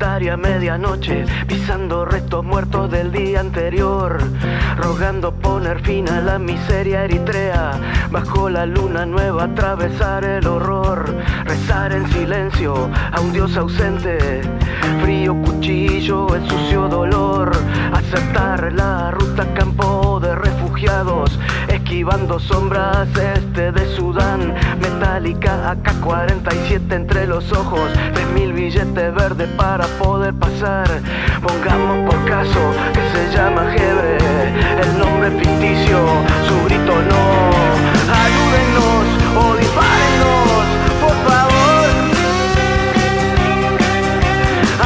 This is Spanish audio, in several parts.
solitaria medianoche, pisando restos muertos del día anterior, rogando poner fin a la miseria eritrea, bajo la luna nueva atravesar el horror, rezar en silencio a un dios ausente, frío cuchillo, el sucio dolor, aceptar la ruta campo refugiados, esquivando sombras este de Sudán, metálica AK-47 entre los ojos, mil billetes verdes para poder pasar. Pongamos por caso que se llama Hebre, el nombre ficticio, su grito no. Ayúdennos o por favor.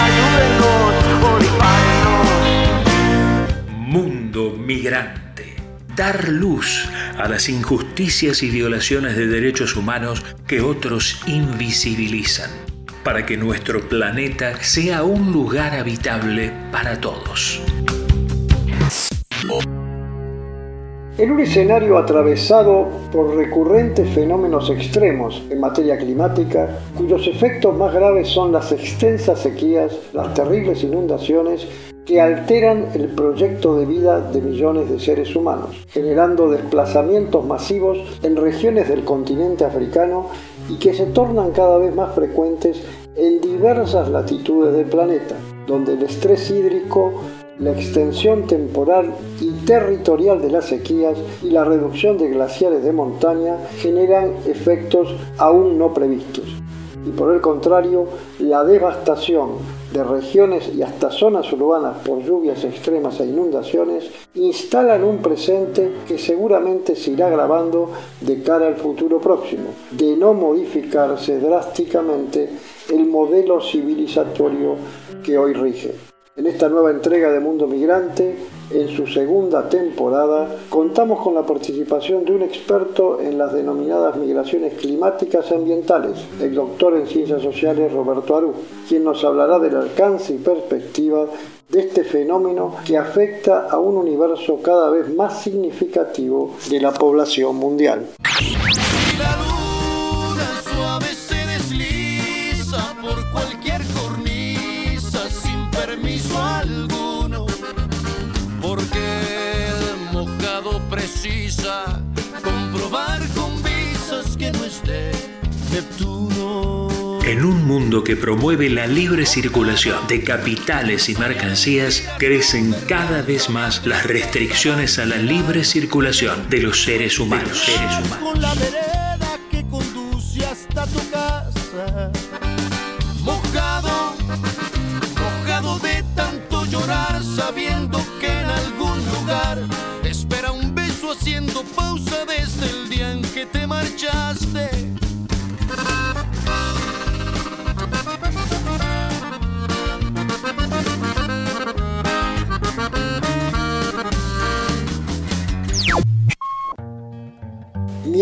Ayúdennos o. Mundo migrante. Dar luz a las injusticias y violaciones de derechos humanos que otros invisibilizan para que nuestro planeta sea un lugar habitable para todos. En un escenario atravesado por recurrentes fenómenos extremos en materia climática, cuyos efectos más graves son las extensas sequías, las terribles inundaciones que alteran el proyecto de vida de millones de seres humanos, generando desplazamientos masivos en regiones del continente africano y que se tornan cada vez más frecuentes en diversas latitudes del planeta, donde el estrés hídrico, la extensión temporal y territorial de las sequías y la reducción de glaciares de montaña generan efectos aún no previstos. Y por el contrario, la devastación de regiones y hasta zonas urbanas por lluvias extremas e inundaciones instalan un presente que seguramente se irá agravando de cara al futuro próximo, de no modificarse drásticamente el modelo civilizatorio que hoy rige. En esta nueva entrega de Mundo Migrante, en su segunda temporada, contamos con la participación de un experto en las denominadas migraciones climáticas y ambientales, el doctor en Ciencias Sociales Roberto Aru, quien nos hablará del alcance y perspectiva de este fenómeno que afecta a un universo cada vez más significativo de la población mundial. Comprobar con visas que no esté Neptuno. En un mundo que promueve la libre circulación de capitales y mercancías, crecen cada vez más las restricciones a la libre circulación de los seres humanos. Seres humanos.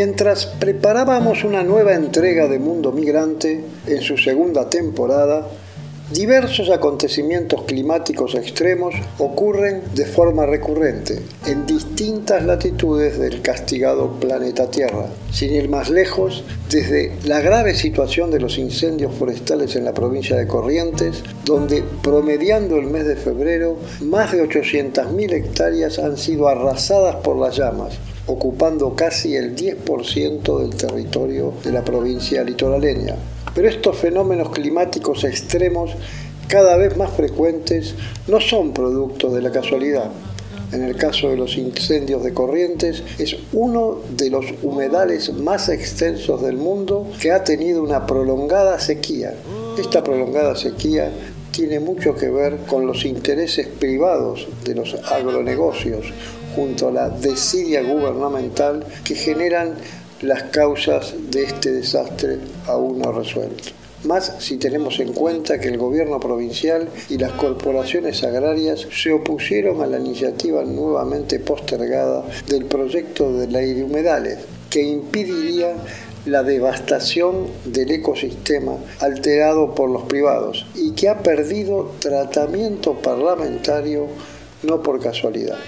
Mientras preparábamos una nueva entrega de Mundo Migrante en su segunda temporada, Diversos acontecimientos climáticos extremos ocurren de forma recurrente en distintas latitudes del castigado planeta Tierra. Sin ir más lejos, desde la grave situación de los incendios forestales en la provincia de Corrientes, donde promediando el mes de febrero, más de 800.000 hectáreas han sido arrasadas por las llamas, ocupando casi el 10% del territorio de la provincia litoraleña. Pero estos fenómenos climáticos extremos, cada vez más frecuentes, no son productos de la casualidad. En el caso de los incendios de corrientes, es uno de los humedales más extensos del mundo que ha tenido una prolongada sequía. Esta prolongada sequía tiene mucho que ver con los intereses privados de los agronegocios junto a la desidia gubernamental que generan las causas de este desastre aún no resuelto. Más si tenemos en cuenta que el gobierno provincial y las corporaciones agrarias se opusieron a la iniciativa nuevamente postergada del proyecto de ley de humedales, que impediría la devastación del ecosistema alterado por los privados y que ha perdido tratamiento parlamentario no por casualidad.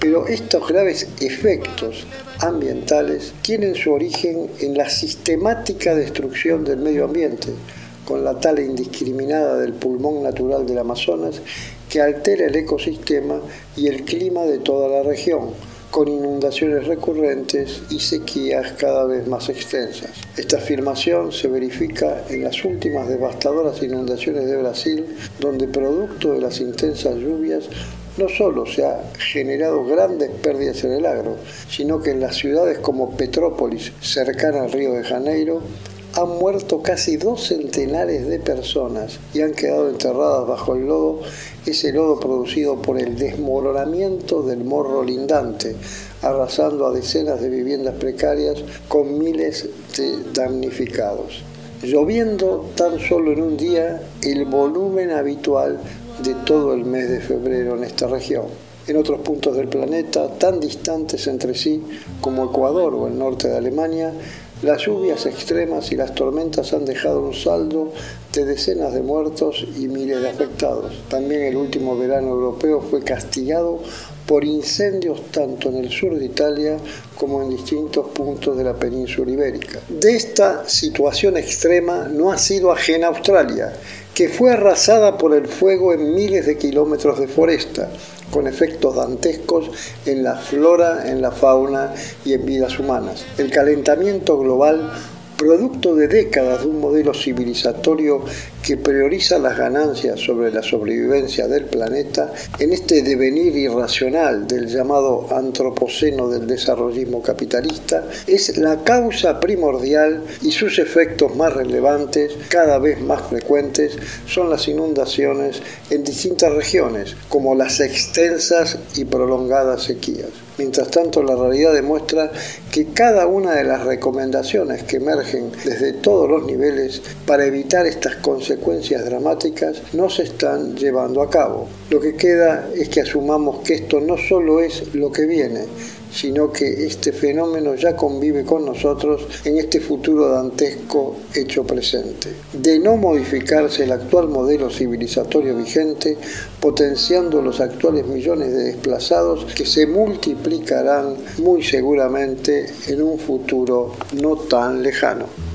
Pero estos graves efectos ambientales tienen su origen en la sistemática destrucción del medio ambiente, con la tala indiscriminada del pulmón natural del Amazonas que altera el ecosistema y el clima de toda la región, con inundaciones recurrentes y sequías cada vez más extensas. Esta afirmación se verifica en las últimas devastadoras inundaciones de Brasil, donde producto de las intensas lluvias no solo se ha generado grandes pérdidas en el agro, sino que en las ciudades como Petrópolis, cercana al río de Janeiro, han muerto casi dos centenares de personas y han quedado enterradas bajo el lodo, ese lodo producido por el desmoronamiento del morro lindante, arrasando a decenas de viviendas precarias con miles de damnificados. Lloviendo tan solo en un día el volumen habitual de todo el mes de febrero en esta región. En otros puntos del planeta, tan distantes entre sí como Ecuador o el norte de Alemania, las lluvias extremas y las tormentas han dejado un saldo de decenas de muertos y miles de afectados. También el último verano europeo fue castigado por incendios tanto en el sur de Italia como en distintos puntos de la península ibérica. De esta situación extrema no ha sido ajena Australia, que fue arrasada por el fuego en miles de kilómetros de foresta, con efectos dantescos en la flora, en la fauna y en vidas humanas. El calentamiento global producto de décadas de un modelo civilizatorio que prioriza las ganancias sobre la sobrevivencia del planeta, en este devenir irracional del llamado antropoceno del desarrollismo capitalista, es la causa primordial y sus efectos más relevantes, cada vez más frecuentes, son las inundaciones en distintas regiones, como las extensas y prolongadas sequías. Mientras tanto, la realidad demuestra que cada una de las recomendaciones que emergen desde todos los niveles para evitar estas consecuencias dramáticas no se están llevando a cabo. Lo que queda es que asumamos que esto no solo es lo que viene, sino que este fenómeno ya convive con nosotros en este futuro dantesco hecho presente. De no modificarse el actual modelo civilizatorio vigente, potenciando los actuales millones de desplazados que se multiplicarán muy seguramente en un futuro no tan lejano.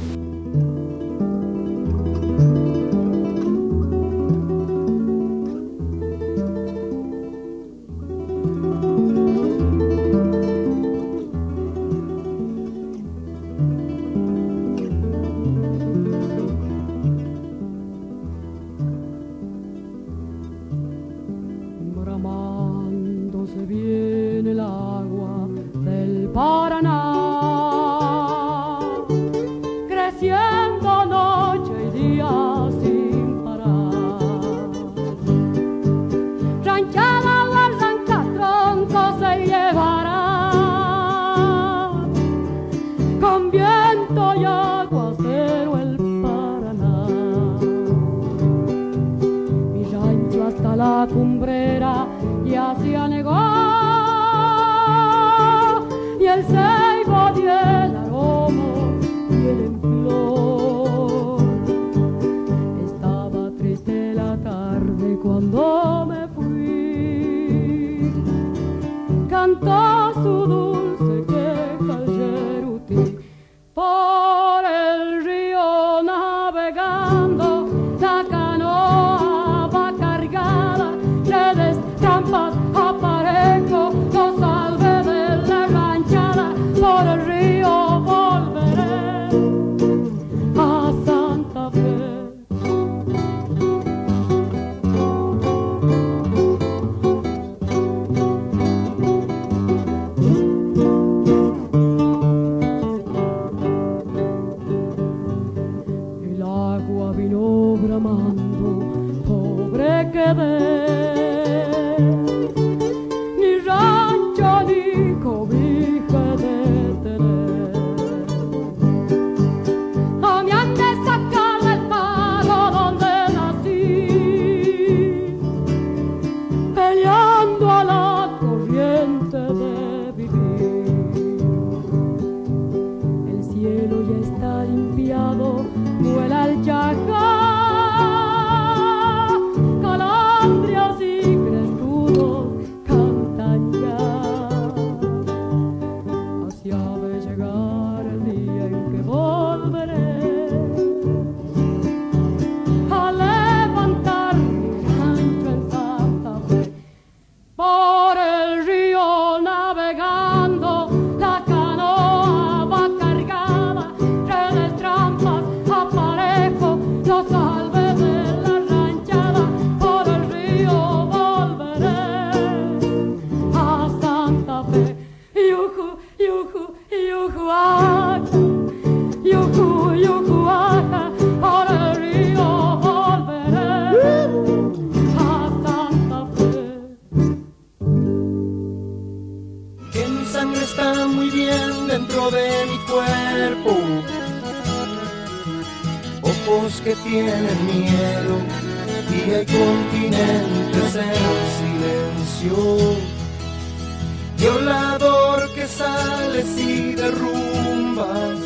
Violador que sales y derrumbas.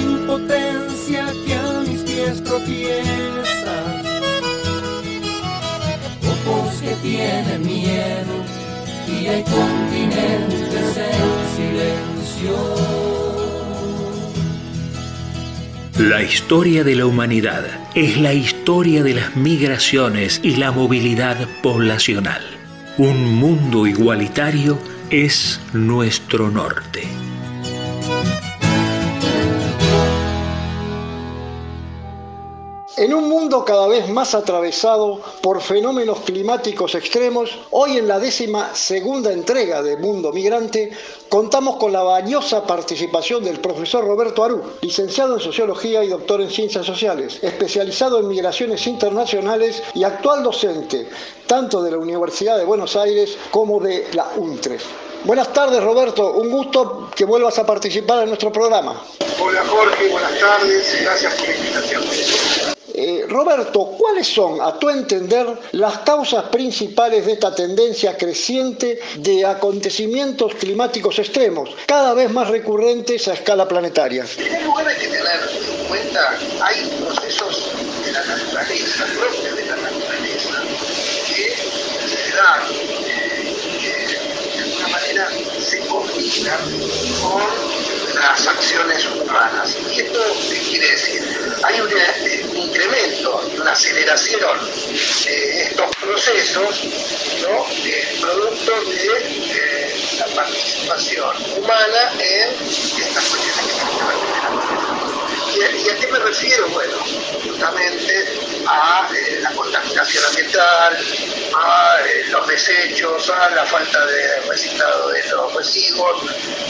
Impotencia que a mis pies tropiezas. Ojos que tienen miedo y hay continentes en silencio. La historia de la humanidad es la historia de las migraciones y la movilidad poblacional. Un mundo igualitario es nuestro norte. En un mundo cada vez más atravesado por fenómenos climáticos extremos, hoy en la décima segunda entrega de Mundo Migrante, contamos con la valiosa participación del profesor Roberto Aru, licenciado en Sociología y doctor en Ciencias Sociales, especializado en migraciones internacionales y actual docente tanto de la Universidad de Buenos Aires como de la UNTREF. Buenas tardes Roberto, un gusto que vuelvas a participar en nuestro programa. Hola Jorge, buenas tardes, gracias por la invitación. Eh, Roberto, ¿cuáles son, a tu entender, las causas principales de esta tendencia creciente de acontecimientos climáticos extremos, cada vez más recurrentes a escala planetaria? En primer lugar hay que tener en cuenta, hay procesos de la naturaleza, propios de la naturaleza, que se dan, eh, que de alguna manera se combinan con las acciones humanas. ¿Y esto quiere decir? Hay un eh, incremento una aceleración de estos procesos, ¿no? producto de la participación humana en estas cuestiones que. ¿Y a qué me refiero? Bueno, justamente a eh, la contaminación ambiental, a eh, los desechos, a la falta de reciclado de los residuos,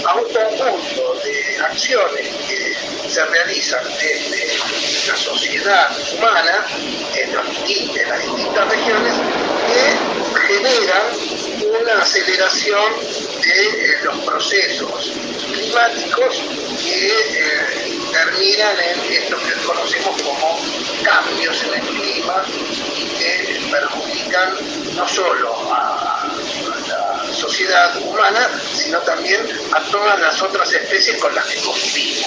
a un conjunto de acciones que se realizan desde la sociedad humana en, las distintas regiones que generan una aceleración de eh, los procesos climáticos que terminan en esto que conocemos como cambios en el clima y que perjudican no solo a, la sociedad humana, sino también a todas las otras especies con las que convivimos.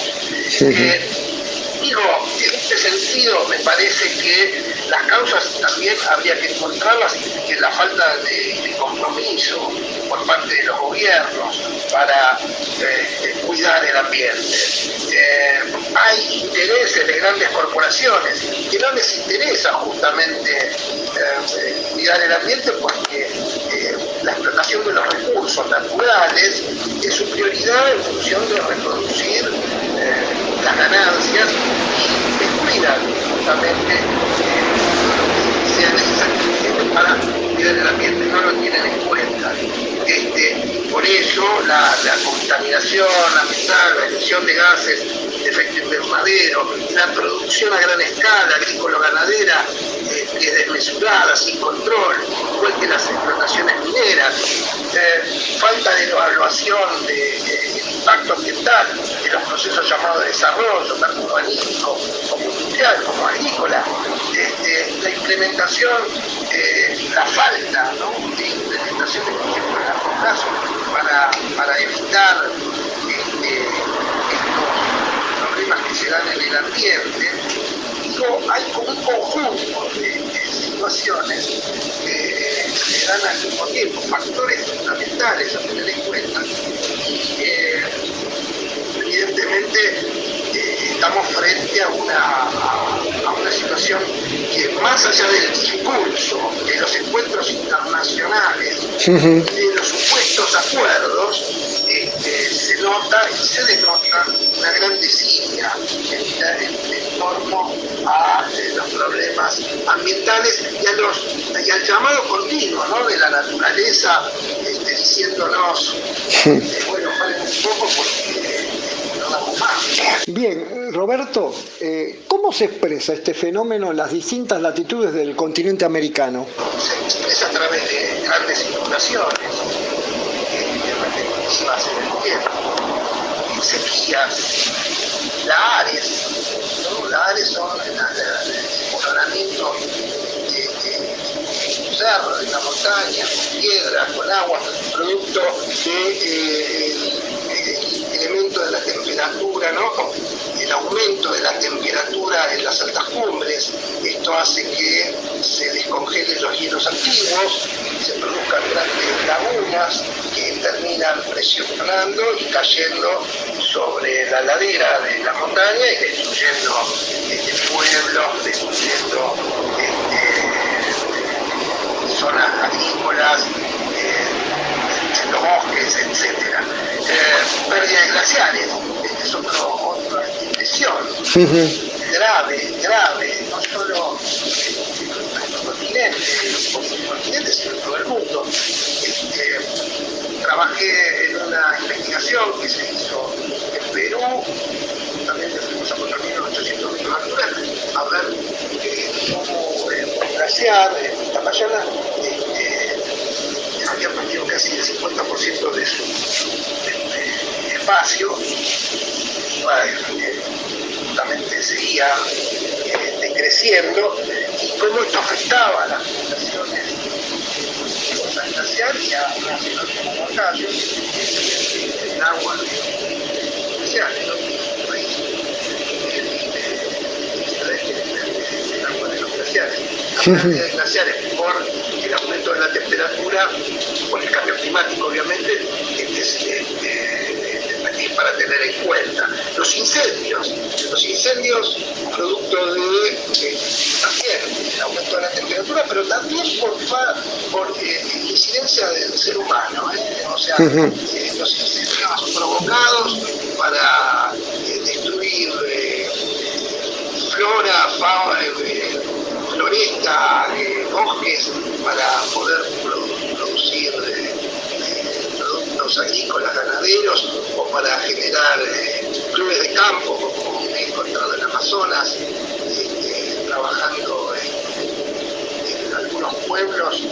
Eh, digo, en este sentido me parece que las causas también habría que encontrarlas en la falta de, compromiso por parte de los gobiernos para eh, cuidar el ambiente. Eh, hay intereses de grandes corporaciones que no les interesa justamente cuidar el ambiente porque la explotación de los recursos naturales es su prioridad en función de reproducir las ganancias y descuidan justamente eh, sea necesario para cuidar el ambiente, no lo tienen en cuenta. Este, por eso la, contaminación ambiental, la emisión de gases de efecto invernadero, la producción a gran escala, agrícola-ganadera, eh, que es desmesurada, sin control, igual que las explotaciones mineras, eh, falta de evaluación de impacto ambiental de los procesos llamados de desarrollo, tanto urbanístico como industrial, como agrícola, este, la implementación, eh, la falta de implementación de proyectos a largo plazo para, para evitar este, estos problemas que se dan en el ambiente, hay como un conjunto de, situaciones que se dan al mismo tiempo, factores fundamentales a tener en cuenta evidentemente eh, estamos frente a una, a, una situación que más allá del discurso, de los encuentros internacionales, de los supuestos acuerdos, este, se nota y se denota una gran desidia en, torno a eh, los problemas ambientales y, a los, y al llamado continuo ¿no? de la naturaleza este, diciéndonos, este, bueno, paren un poco porque Bien, Roberto, eh, ¿cómo se expresa este fenómeno en las distintas latitudes del continente americano? Se expresa a través de grandes inundaciones, altísimas en el tiempo, sequías, lahares, ¿no? lahares son el poblamiento de, cerro, de la montaña, con piedras, con agua, producto de eh, la temperatura, ¿no? el aumento de la temperatura en las altas cumbres. Esto hace que se descongelen los hielos antiguos, se produzcan grandes lagunas que terminan presionando y cayendo sobre la ladera de la montaña y destruyendo este, pueblos, destruyendo este, zonas agrícolas, eh, los bosques, etc. Eh, pérdidas glaciares, este es otro, otra expresión grave, grave, no solo en nuestro continente, continente, sino en todo el mundo. Este, trabajé en una investigación que se hizo en Perú, también fuimos a 4.800 metros de altura, a ver eh, cómo el glaciar en Tapayana había perdido casi el 50% de su espacio, justamente seguía eh, decreciendo, y cómo esto afectaba a las poblaciones glaciar y a las agua glacial, el agua de los glaciares. Glaciares por el aumento de la temperatura, por el cambio climático obviamente, es, para tener en cuenta. Los incendios, los incendios producto de, también el aumento de la temperatura, pero también por, por eh, incidencia del ser humano, ¿eh? o sea, eh, los incendios provocados para destruir flora, fauna, floresta, bosques, para poder producir productos agrícolas, ganaderos o para generar clubes de campo, como he encontrado en Amazonas, este, trabajando en, algunos pueblos,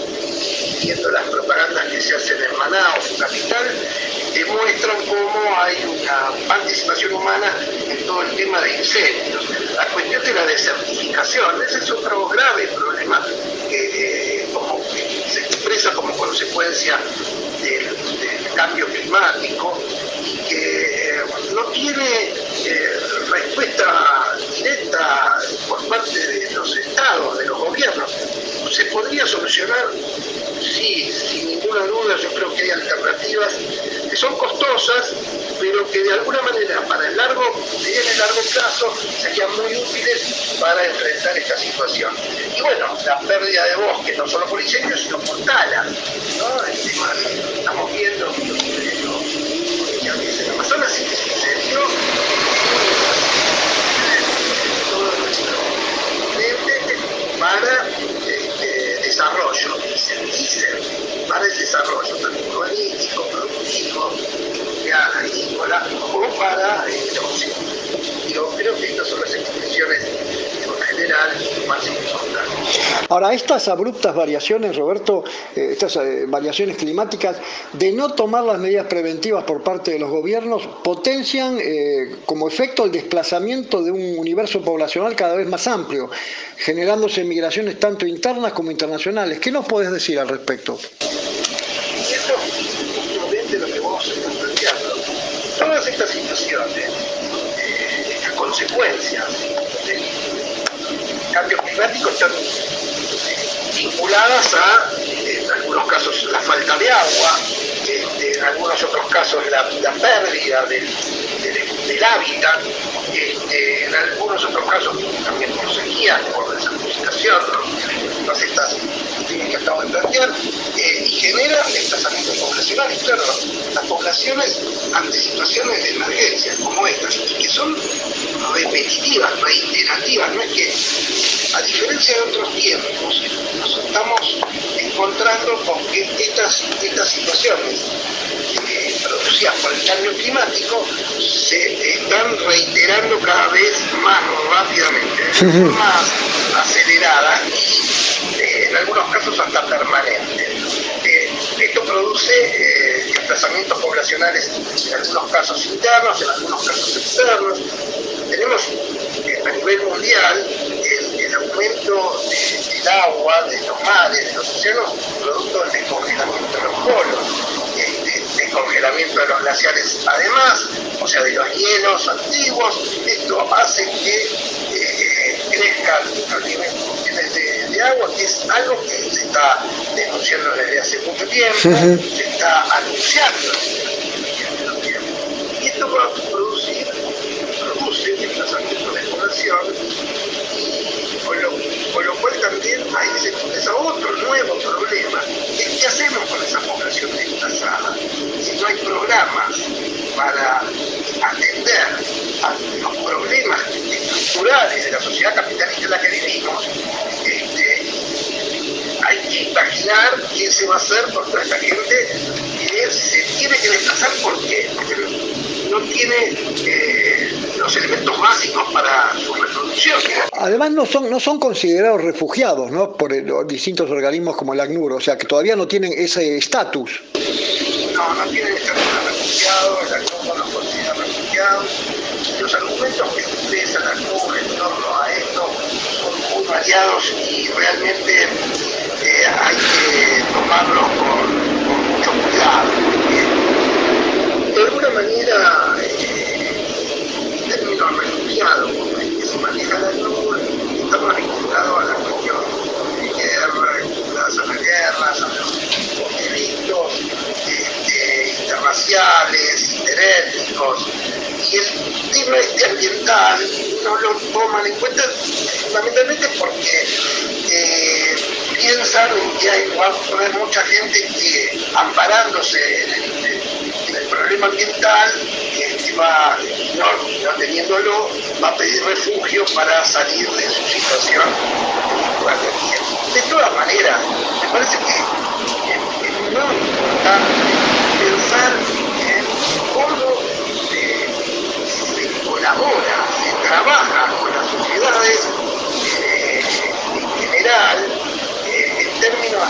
viendo las propagandas que se hacen en Manaus, capital, demuestran cómo hay una participación humana en todo el tema de incendios. La cuestión de la desertificación, ese es otro grave problema consecuencia del, cambio climático y que eh, no tiene eh, respuesta directa por parte de los estados, de los gobiernos. ¿Se podría solucionar? Sí, sin ninguna duda, yo creo que hay alternativas que son costosas, pero que de alguna manera para el largo, el largo plazo serían muy útiles para enfrentar esta situación. Y bueno, la pérdida de bosque, no solo por incendios, sino por tala. ¿no? estamos viendo Amazonas y que se incendió todo nuestro continente para este, desarrollo, y se dice para el desarrollo tanto urbanístico, productivo, industrial, agrícola o para eh, el ocio. Yo creo que estas son las expresiones en general más importantes. Ahora, estas abruptas variaciones, Roberto, eh, estas eh, variaciones climáticas, de no tomar las medidas preventivas por parte de los gobiernos, potencian como efecto el desplazamiento de un universo poblacional cada vez más amplio, generándose migraciones tanto internas como internacionales. ¿Qué nos podés decir al respecto? todas estas situaciones, eh, estas consecuencias del cambio climático están eh, vinculadas a, en algunos casos, la falta de agua, este, en algunos otros casos la, pérdida del, hábitat, este, en algunos otros casos también por sequía, por desertificación, todas estas que acabo de plantear, eh, y genera desplazamientos poblacionales. Claro, las poblaciones ante situaciones de emergencia como estas, que son repetitivas, reiterativas, no es que, a diferencia de otros tiempos, nos estamos encontrando con que estas, estas situaciones eh, producidas por el cambio climático se están reiterando cada vez más rápidamente, más acelerada y en algunos casos hasta permanente. esto produce desplazamientos poblacionales, en algunos casos internos, en algunos casos externos. Tenemos eh, a nivel mundial el, aumento del agua, de los mares, de los océanos, producto del descongelamiento de los polos, el descongelamiento de los glaciares además, o sea, de los hielos antiguos. Esto hace que eh, crezcan los niveles de, agua, que es algo que se está denunciando desde hace mucho tiempo, se está anunciando desde hace mucho tiempo. Y esto va a producir, produce desplazamiento de población, con lo, con lo cual también hay ese, otro nuevo problema, qué hacemos con esa población desplazada. Si no hay programas para atender a los problemas estructurales de la sociedad capitalista en la que vivimos, hay que imaginar qué se va a hacer por toda esta gente que se tiene que desplazar porque no tiene eh, los elementos básicos para su reproducción. Además no son, no son considerados refugiados ¿no? por los distintos organismos como el ACNUR, o sea que todavía no tienen ese estatus. No, no tienen estatus de refugiados, el ACNUR no los considera refugiados. Los argumentos que utiliza el ACNUR en torno a esto son muy variados y realmente hay que tomarlo con, mucho cuidado, de alguna manera, eh, en términos refugiados, como que se maneja la nube, estamos vinculados a la cuestión de guerra, vinculadas a las guerras, a los conflictos este, interraciales, interétnicos, y el tema este ambiental no lo toman en cuenta fundamentalmente porque piensan que hay, mucha gente que, amparándose en el, problema ambiental, que va, no, teniéndolo, va a pedir refugio para salir de su situación de todas maneras, me parece que es muy importante pensar en cómo se, colabora, se trabaja con las sociedades eh, en general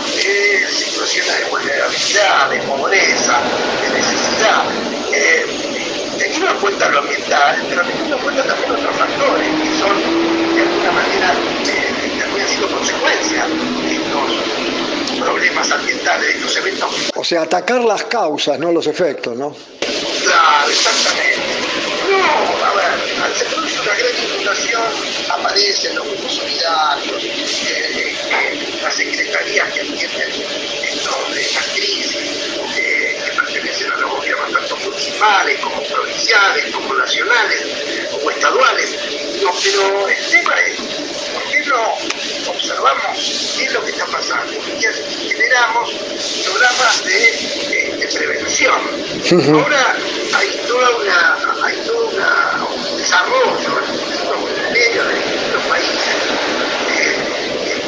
de situaciones de vulnerabilidad, de pobreza, de necesidad, eh, teniendo en cuenta lo ambiental, pero teniendo en cuenta también otros factores que son de alguna manera eh, también sido consecuencia de estos problemas ambientales, de estos eventos. O sea, atacar las causas, no los efectos, ¿no? Claro, exactamente. No, a ver, se produce una gran inundación, aparecen los grupos solidarios, eh, las secretarías que atienden las crisis, eh, que pertenecen a los gobiernos tanto municipales como provinciales, como nacionales, como estaduales. No, pero el tema es, ¿por qué no observamos qué es lo que está pasando? Y generamos programas de, de prevención. Ahora hay toda una, hay todo un desarrollo en medio de distintos países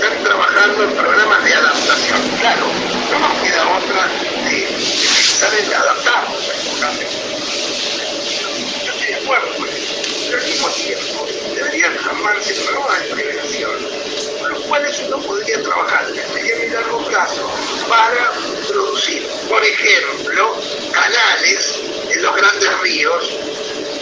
están trabajando en programas de adaptación. Claro, no nos queda otra de, pensar en adaptarnos a estos cambios. Yo estoy de acuerdo con eso, pero al mismo tiempo deberían amarse programas de prevención, cuales uno podría trabajar en el y largo plazo para producir, por ejemplo, canales en los grandes ríos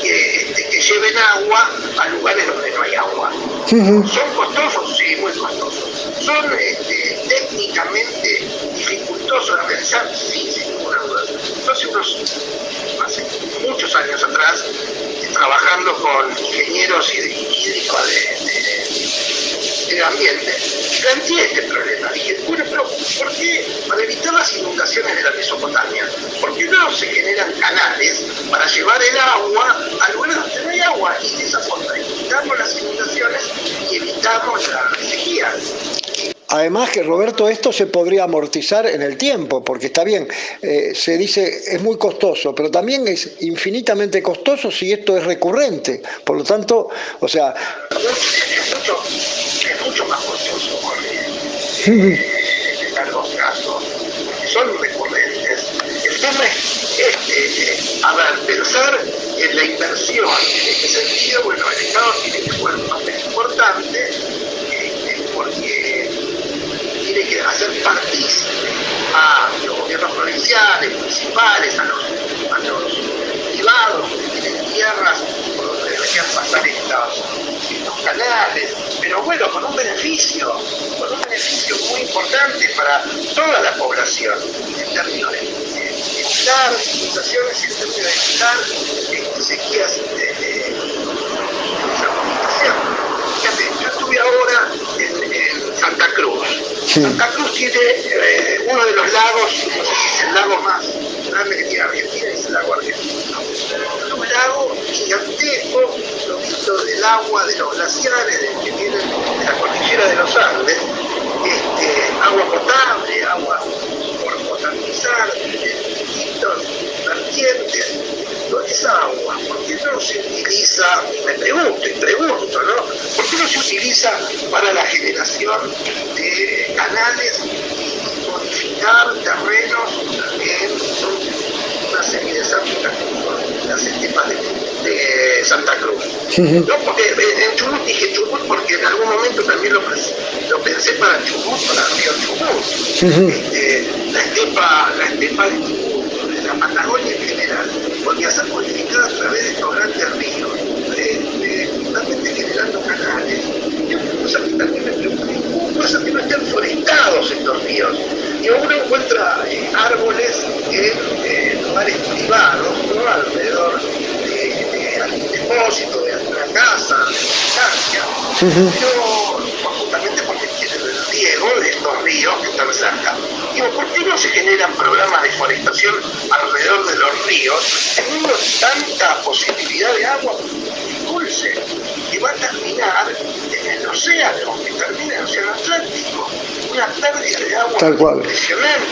que, este, que lleven agua a lugares donde no hay agua. ¿Son costosos? Sí, muy costosos. ¿Son este, técnicamente dificultosos de realizar? Sí, sin ninguna duda. Hace unos, hace muchos años atrás, trabajando con ingenieros hídricos de, de ambiente, planteé este problema. Dije, bueno, pero ¿por qué? Para evitar las inundaciones de la Mesopotamia. Porque no se generan canales para llevar el agua a lugares donde no hay agua. Y de esa forma evitamos las inundaciones y evitamos la sequía. Además que Roberto, esto se podría amortizar en el tiempo, porque está bien, eh, se dice es muy costoso, pero también es infinitamente costoso si esto es recurrente. Por lo tanto, o sea... Es mucho, es mucho más costoso, en algunos casos, son recurrentes. El tema es, este, a ver, pensar en la inversión. En este sentido, bueno, el Estado tiene que jugar un papel importante porque tiene que hacer partícipe a los gobiernos provinciales, municipales, a los, a los privados que tienen tierras deberían pasar estos, estos canales, pero bueno, con un beneficio, con un beneficio muy importante para toda la población en términos de, evitar inundaciones y en términos de evitar sequías de, de, Fíjate, yo estuve ahora en, en Santa Cruz. Santa Cruz tiene eh, uno de los lagos, no sé si es el lago más grande que tiene Argentina, es el lago argentino. Es un lago gigantesco, del agua de los glaciares que vienen de la cordillera de los Andes, este, agua potable, agua por potabilizar, distintos vertientes. Toda esa agua, ¿por qué no se utiliza, me pregunto y pregunto, ¿no? ¿Por qué no se utiliza para la generación de canales y modificar terrenos en una serie de como las estepas de, de Santa Cruz? No, porque en Chubut dije Chubut porque en algún momento también lo, lo pensé para Chubut, para río Chubut. este, la, estepa, la estepa de Chubut, de la Patagonia en general, podría ser modificada a través de estos grandes ríos, justamente generando canales. Y una cosa que también me preocupa, ¿cómo pasa que no estén forestados estos ríos? Y uno encuentra eh, árboles en eh, lugares privados, ¿no? alrededor de, de algún depósito, de casa, de distancia, uh -huh. pero justamente porque tienen el riego de estos ríos que están cerca. Digo, ¿por qué no se generan programas de forestación alrededor de los ríos, teniendo tanta posibilidad de agua dulce que va a terminar en el océano, que termina en el océano Atlántico? Una pérdida de agua Tal cual. impresionante.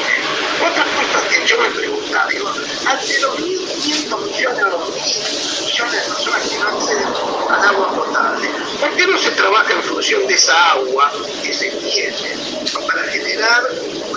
Otras cosas que yo me preguntaba, digo, ante 2.500 millones o 2.000 millones de personas que no acceden al agua potable, ¿por qué no se trabaja en función de esa agua que se tiene para generar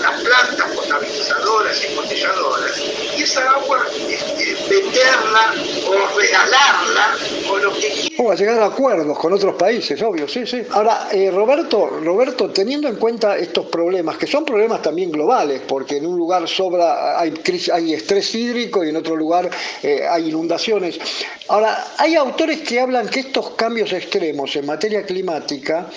unas plantas potabilizadoras y embotelladoras y esa agua este, venderla o regalarla o lo que quiera? O a llegar a acuerdos con otros países, obvio, sí, sí. Ahora, eh, Roberto, Roberto, teniendo en cuenta estos problemas, que son problemas también globales, porque en un lugar sobra, hay, hay estrés hídrico y en otro lugar eh, hay inundaciones. Ahora, hay autores que hablan que estos cambios extremos en materia climática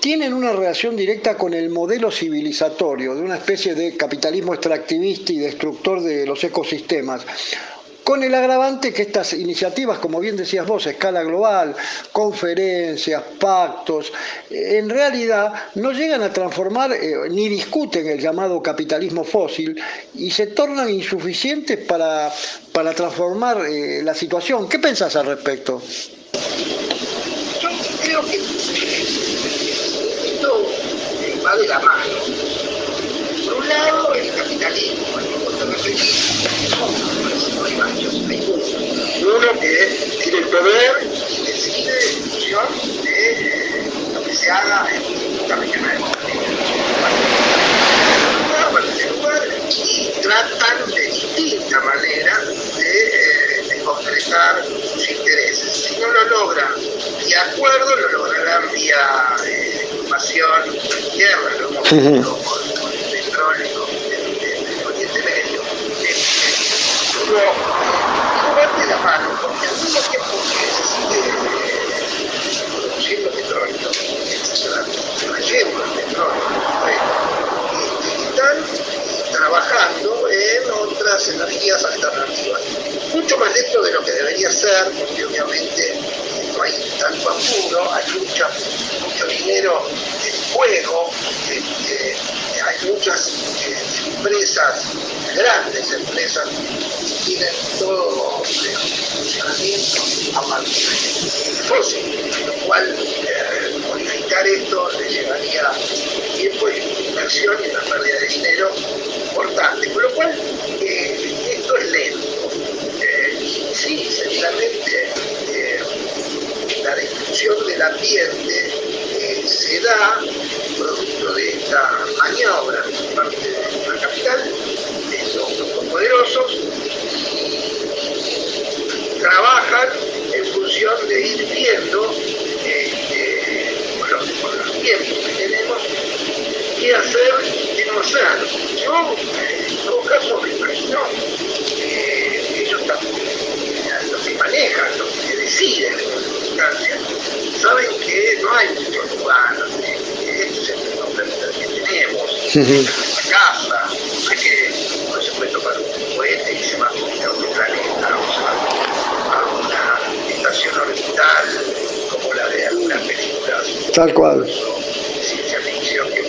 tienen una relación directa con el modelo civilizatorio de una especie de capitalismo extractivista y destructor de los ecosistemas con el agravante que estas iniciativas, como bien decías vos, a escala global, conferencias, pactos, en realidad no llegan a transformar eh, ni discuten el llamado capitalismo fósil y se tornan insuficientes para, para transformar eh, la situación. ¿Qué pensás al respecto? Yo creo que va de la mano. Por un lado, el capitalismo, uno. Que tiene el poder y decide en función de eh, lo que se haga en de lugar y tratan de distinta manera de, eh, de concretar sus intereses. Si no lo logran vía acuerdo, lo lograrán vía guerra, lo hemos visto con, el petróleo del Oriente Medio. Uno va de la mano, porque al mismo tiempo que se sigue eh, produciendo petróleo, se trayendo el petróleo, están trabajando en otras energías alternativas. Mucho más lento de lo que debería ser, porque obviamente no hay tanto apuro, hay mucha, mucho dinero en juego, este, hay muchas eh, empresas, grandes empresas, que tienen todo funcionamiento a partir de fósil, lo cual eh, modificar esto le llevaría tiempo y inversión y una pérdida de dinero importante, con lo cual eh, esto es lento. Eh, sí, seguramente eh, la destrucción del ambiente eh, se da producto de esta maniobra por parte de la capital, de estos grupos poderosos, y trabajan en función de ir viendo eh, con, los, con los tiempos que tenemos qué hacer, qué no hacer. Yo, en todo caso, me imagino la casa, no es que no se puede tomar un cohete y se va a otro planeta, o se va a una estación orbital, como la de algunas películas. Tal cual. De ciencia ficción que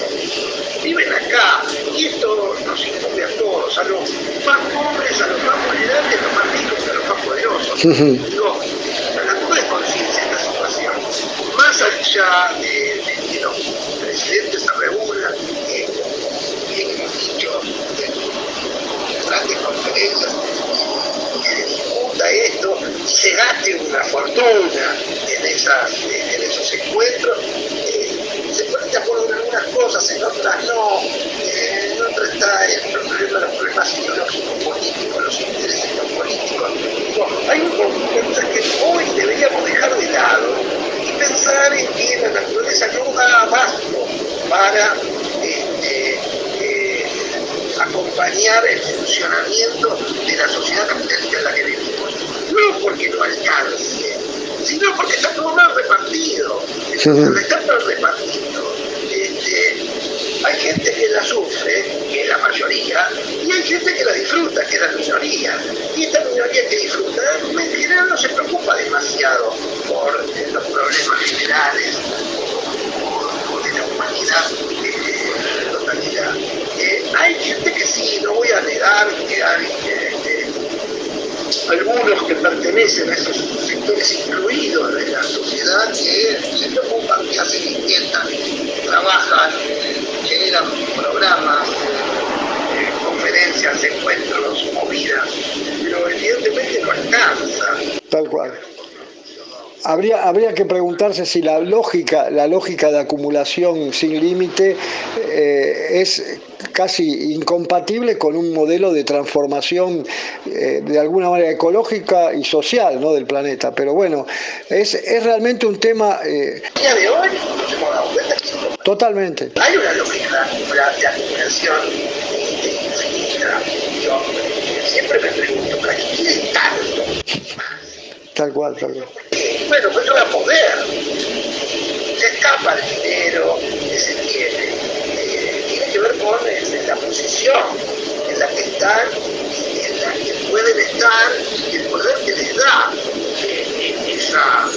viven acá, y esto nos incumbe a todos, a los más pobres, a los más vulnerables, a los más ricos, a los más poderosos. Digo, la toma de conciencia de esta situación, más allá de, de que los presidentes se reúnan, que bien hemos dicho, en grandes conferencias, que discuta esto, se gaste una fortuna en, esas, en esos encuentros, eh, se ponen de acuerdo en algunas cosas, en otras no, eh, en otras está el problema, los problemas ideológicos políticos, los intereses políticos. Hay un conjunto que hoy deberíamos dejar de lado y pensar en que la naturaleza no da abasto para este, eh, acompañar el funcionamiento de la sociedad en la que vivimos. No alcance, sino porque está todo mal repartido. Entonces, está mal repartido. Este, hay gente que la sufre, que es la mayoría, y hay gente que la disfruta, que es la minoría. Y esta minoría que disfruta, en general no se preocupa demasiado por eh, los problemas generales o, o de la humanidad eh, en totalidad. Eh, hay gente que sí, no voy a negar que hay eh, algunos que pertenecen a esos sectores incluidos de la sociedad que se preocupan, que hacen, intentan, trabajan, generan programas, eh, conferencias, encuentros, movidas, pero evidentemente no alcanza. Tal cual. Habría, habría que preguntarse si la lógica, la lógica de acumulación sin límite eh, es casi incompatible con un modelo de transformación eh, de alguna manera ecológica y social ¿no? del planeta. Pero bueno, es, es realmente un tema... Eh, día de hoy nos hemos dado cuenta que totalmente. hay una lógica de acumulación infinita. Yo siempre me pregunto, ¿para qué quieren? Tal cual, tal cual. Bueno, pues era poder. Se escapa el dinero que se tiene. Eh, tiene que ver con eh, la posición en la que están, en la que pueden estar, y el poder que les da eh, esa,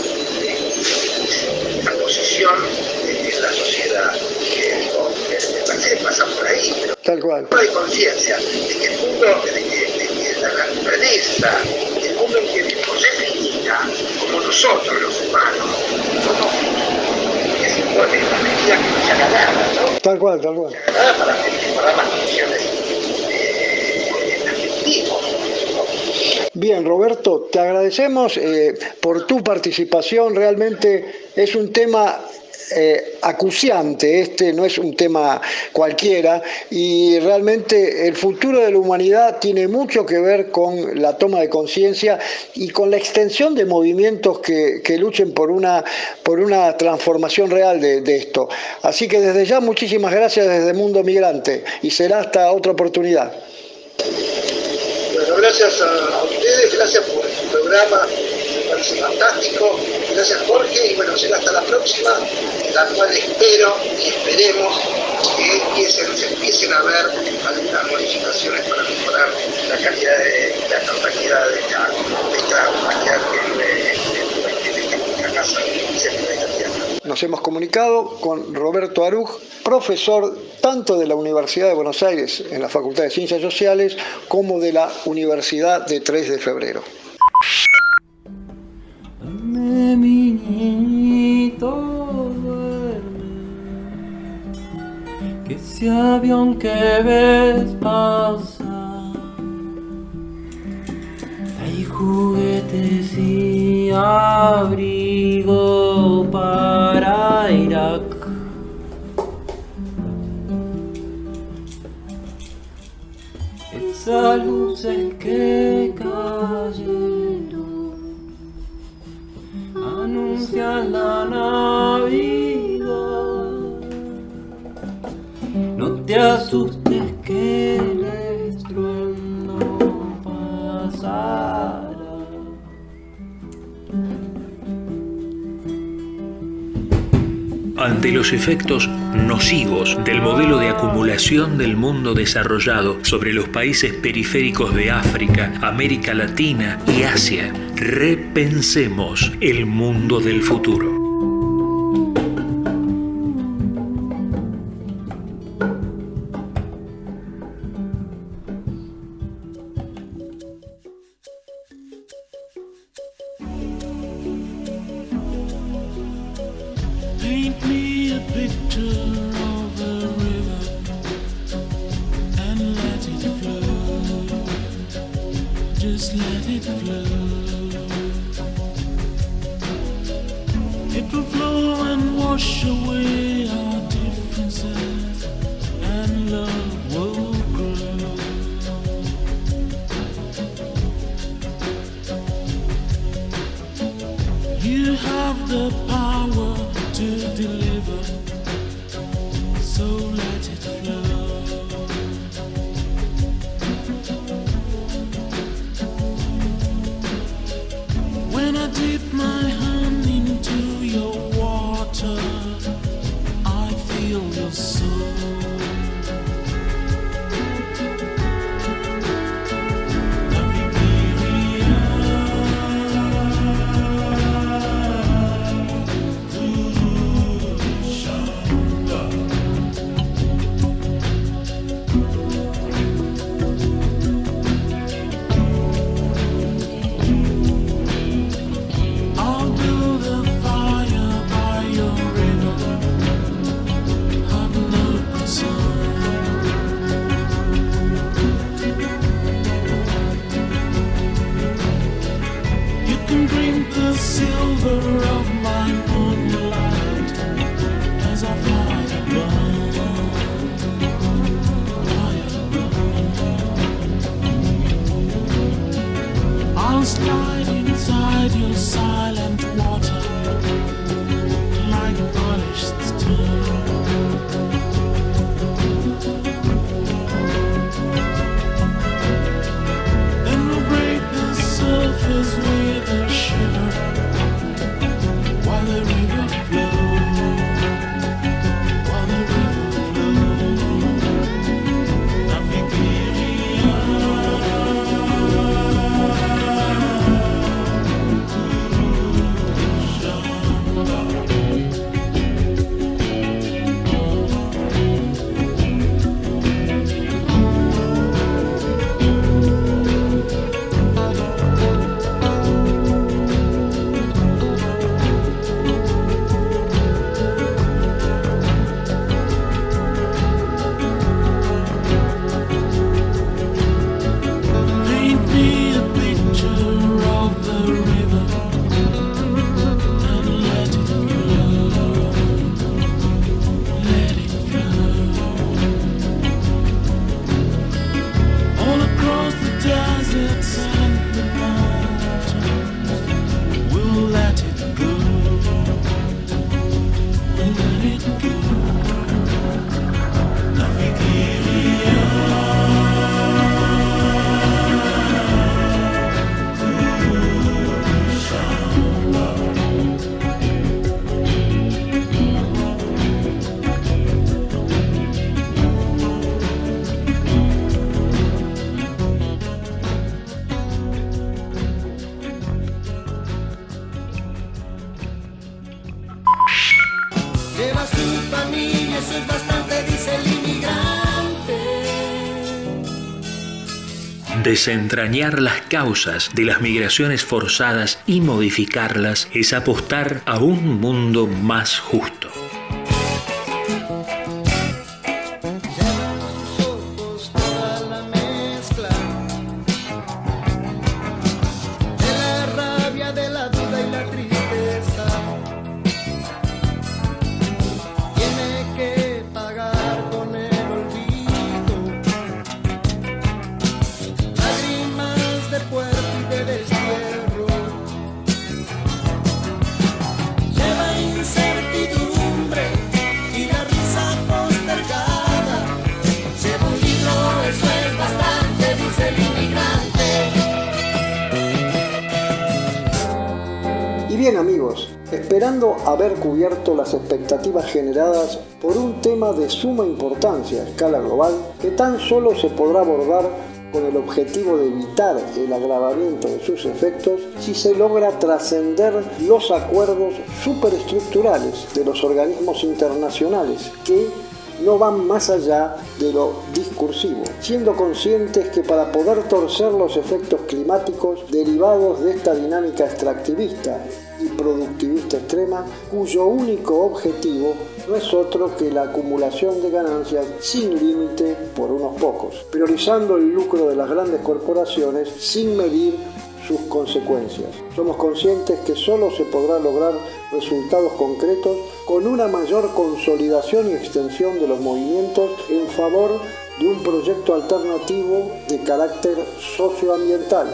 eh, esa posición en la sociedad. Digo, me parece que pasa por ahí, pero Tal cual. no hay conciencia de que el mundo, de que, de que la naturaleza, el mundo en que vivimos es como nosotros los humanos. Tal cual, tal cual. Nada para mejorar las condiciones eh. Bien, Roberto, te agradecemos eh, por tu participación. Realmente es un tema eh, acuciante, este no es un tema cualquiera y realmente el futuro de la humanidad tiene mucho que ver con la toma de conciencia y con la extensión de movimientos que, que luchen por una, por una transformación real de, de esto. Así que desde ya muchísimas gracias desde Mundo Migrante y será hasta otra oportunidad. Bueno, gracias a ustedes, gracias por el programa, me parece fantástico. Gracias Jorge y bueno, será hasta la próxima, la cual espero y esperemos que empiecen, se empiecen a ver algunas modificaciones para mejorar la calidad de la calidad de esta, de esta casa. Nos hemos comunicado con Roberto Aruj, profesor tanto de la Universidad de Buenos Aires en la Facultad de Ciencias Sociales como de la Universidad de 3 de Febrero. Duerme, mi niñito, duerme. Que ese avión que ves pasar trae juguetes y abrigo para Irak. Esas luces que cayeron anuncian la Navidad. No te asustes que el estruendo pasará. ante los efectos nocivos del modelo de acumulación del mundo desarrollado sobre los países periféricos de África, América Latina y Asia. Repensemos el mundo del futuro. Desentrañar las causas de las migraciones forzadas y modificarlas es apostar a un mundo más justo. Generadas por un tema de suma importancia a escala global que tan solo se podrá abordar con el objetivo de evitar el agravamiento de sus efectos si se logra trascender los acuerdos superestructurales de los organismos internacionales que no van más allá de lo discursivo, siendo conscientes que para poder torcer los efectos climáticos derivados de esta dinámica extractivista productivista extrema, cuyo único objetivo no es otro que la acumulación de ganancias sin límite por unos pocos, priorizando el lucro de las grandes corporaciones sin medir sus consecuencias. Somos conscientes que solo se podrá lograr resultados concretos con una mayor consolidación y extensión de los movimientos en favor de un proyecto alternativo de carácter socioambiental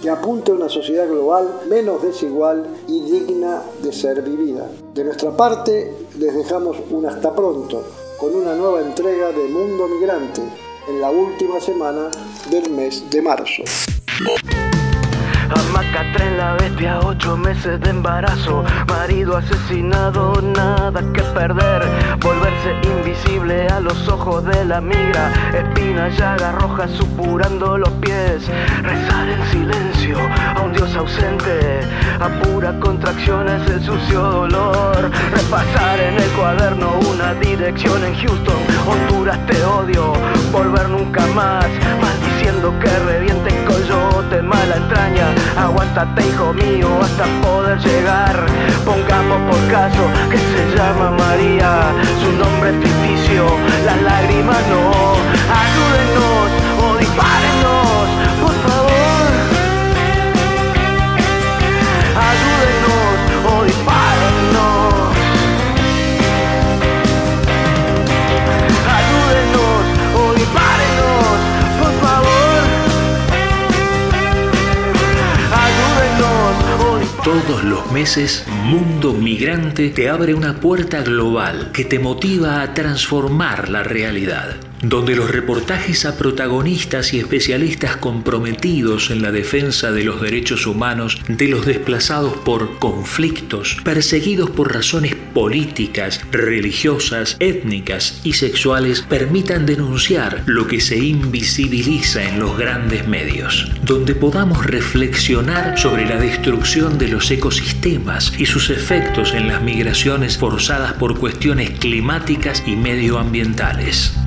que apunte a una sociedad global menos desigual y digna de ser vivida. De nuestra parte, les dejamos un hasta pronto con una nueva entrega de Mundo Migrante en la última semana del mes de marzo. Amacatra la bestia, ocho meses de embarazo. Marido asesinado, nada que perder. Volverse invisible a los ojos de la migra. Espina, llaga roja supurando los pies. Rezar en silencio a un dios ausente. A pura contracción es el sucio dolor. Repasar en el cuaderno una dirección en Houston. Honduras te odio, volver nunca más. Maldiciendo que coyote, mala entraña. Aguántate hijo mío hasta poder llegar. Pongamos por caso que se llama María. Su nombre es ficticio, las lágrimas no. Ayúdenos o dispárenos, Todos los meses, Mundo Migrante te abre una puerta global que te motiva a transformar la realidad donde los reportajes a protagonistas y especialistas comprometidos en la defensa de los derechos humanos de los desplazados por conflictos, perseguidos por razones políticas, religiosas, étnicas y sexuales, permitan denunciar lo que se invisibiliza en los grandes medios, donde podamos reflexionar sobre la destrucción de los ecosistemas y sus efectos en las migraciones forzadas por cuestiones climáticas y medioambientales